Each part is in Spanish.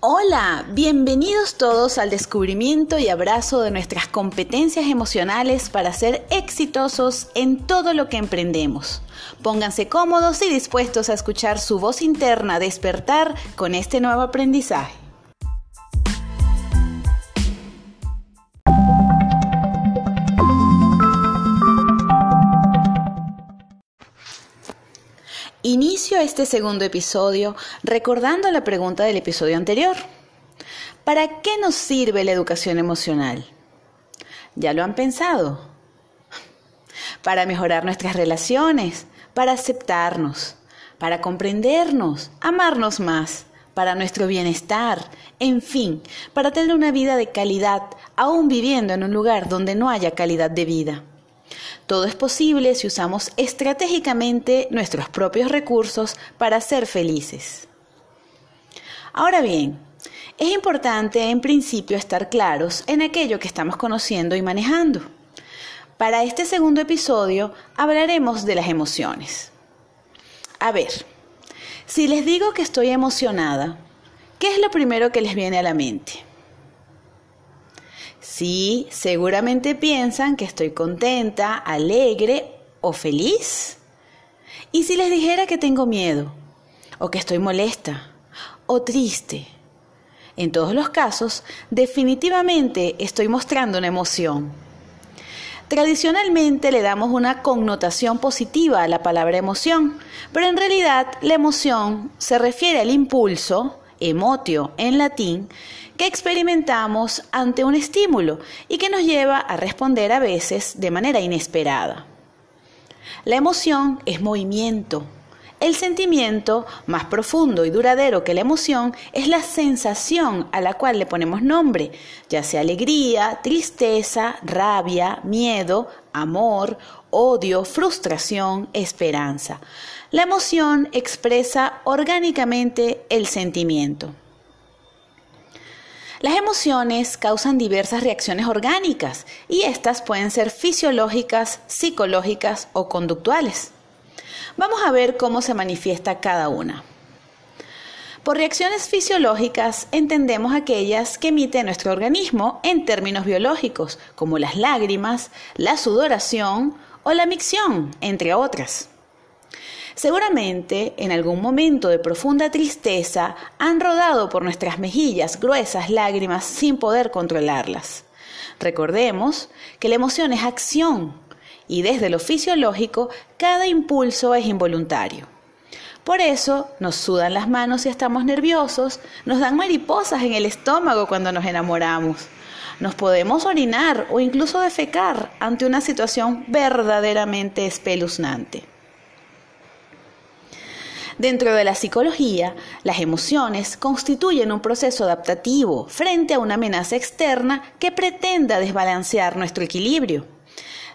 Hola, bienvenidos todos al descubrimiento y abrazo de nuestras competencias emocionales para ser exitosos en todo lo que emprendemos. Pónganse cómodos y dispuestos a escuchar su voz interna despertar con este nuevo aprendizaje. Inicio este segundo episodio recordando la pregunta del episodio anterior. ¿Para qué nos sirve la educación emocional? ¿Ya lo han pensado? Para mejorar nuestras relaciones, para aceptarnos, para comprendernos, amarnos más, para nuestro bienestar, en fin, para tener una vida de calidad, aún viviendo en un lugar donde no haya calidad de vida. Todo es posible si usamos estratégicamente nuestros propios recursos para ser felices. Ahora bien, es importante en principio estar claros en aquello que estamos conociendo y manejando. Para este segundo episodio hablaremos de las emociones. A ver, si les digo que estoy emocionada, ¿qué es lo primero que les viene a la mente? Sí, seguramente piensan que estoy contenta, alegre o feliz. ¿Y si les dijera que tengo miedo? ¿O que estoy molesta? ¿O triste? En todos los casos, definitivamente estoy mostrando una emoción. Tradicionalmente le damos una connotación positiva a la palabra emoción, pero en realidad la emoción se refiere al impulso, emotio en latín, que experimentamos ante un estímulo y que nos lleva a responder a veces de manera inesperada. La emoción es movimiento. El sentimiento más profundo y duradero que la emoción es la sensación a la cual le ponemos nombre, ya sea alegría, tristeza, rabia, miedo, amor, odio, frustración, esperanza. La emoción expresa orgánicamente el sentimiento. Las emociones causan diversas reacciones orgánicas y estas pueden ser fisiológicas, psicológicas o conductuales. Vamos a ver cómo se manifiesta cada una. Por reacciones fisiológicas entendemos aquellas que emite nuestro organismo en términos biológicos, como las lágrimas, la sudoración o la micción, entre otras. Seguramente, en algún momento de profunda tristeza, han rodado por nuestras mejillas gruesas lágrimas sin poder controlarlas. Recordemos que la emoción es acción y desde lo fisiológico cada impulso es involuntario. Por eso nos sudan las manos si estamos nerviosos, nos dan mariposas en el estómago cuando nos enamoramos. Nos podemos orinar o incluso defecar ante una situación verdaderamente espeluznante. Dentro de la psicología, las emociones constituyen un proceso adaptativo frente a una amenaza externa que pretenda desbalancear nuestro equilibrio.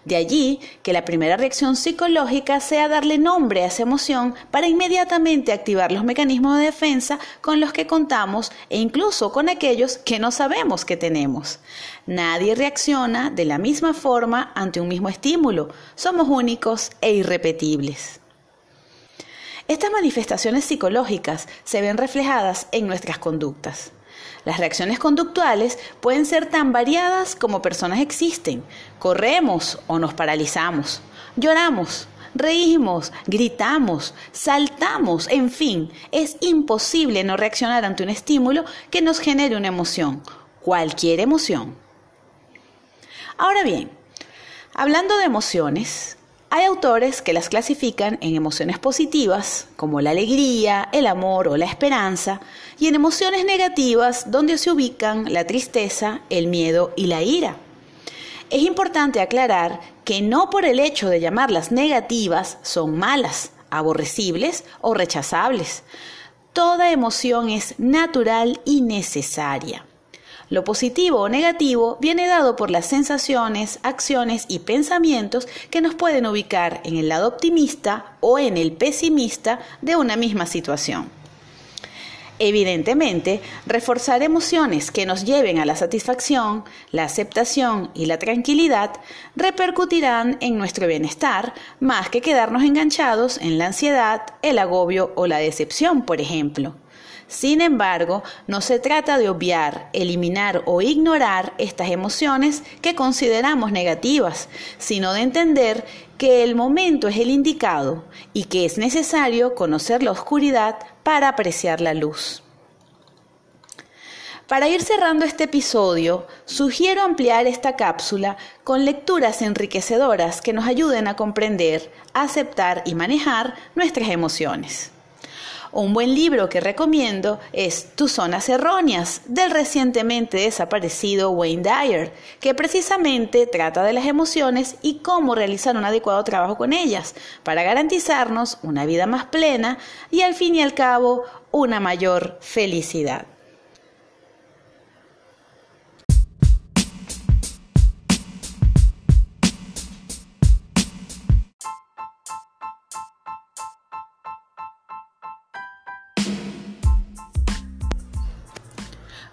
De allí que la primera reacción psicológica sea darle nombre a esa emoción para inmediatamente activar los mecanismos de defensa con los que contamos e incluso con aquellos que no sabemos que tenemos. Nadie reacciona de la misma forma ante un mismo estímulo. Somos únicos e irrepetibles. Estas manifestaciones psicológicas se ven reflejadas en nuestras conductas. Las reacciones conductuales pueden ser tan variadas como personas existen. Corremos o nos paralizamos, lloramos, reímos, gritamos, saltamos, en fin, es imposible no reaccionar ante un estímulo que nos genere una emoción, cualquier emoción. Ahora bien, hablando de emociones, hay autores que las clasifican en emociones positivas, como la alegría, el amor o la esperanza, y en emociones negativas, donde se ubican la tristeza, el miedo y la ira. Es importante aclarar que no por el hecho de llamarlas negativas son malas, aborrecibles o rechazables. Toda emoción es natural y necesaria. Lo positivo o negativo viene dado por las sensaciones, acciones y pensamientos que nos pueden ubicar en el lado optimista o en el pesimista de una misma situación. Evidentemente, reforzar emociones que nos lleven a la satisfacción, la aceptación y la tranquilidad repercutirán en nuestro bienestar más que quedarnos enganchados en la ansiedad, el agobio o la decepción, por ejemplo. Sin embargo, no se trata de obviar, eliminar o ignorar estas emociones que consideramos negativas, sino de entender que el momento es el indicado y que es necesario conocer la oscuridad para apreciar la luz. Para ir cerrando este episodio, sugiero ampliar esta cápsula con lecturas enriquecedoras que nos ayuden a comprender, aceptar y manejar nuestras emociones. Un buen libro que recomiendo es Tus zonas erróneas del recientemente desaparecido Wayne Dyer, que precisamente trata de las emociones y cómo realizar un adecuado trabajo con ellas para garantizarnos una vida más plena y al fin y al cabo una mayor felicidad.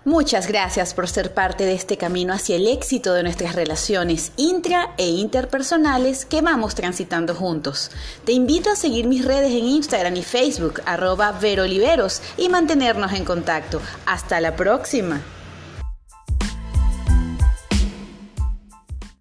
Muchas gracias por ser parte de este camino hacia el éxito de nuestras relaciones intra e interpersonales que vamos transitando juntos. Te invito a seguir mis redes en Instagram y Facebook, arroba Veroliveros, y mantenernos en contacto. Hasta la próxima.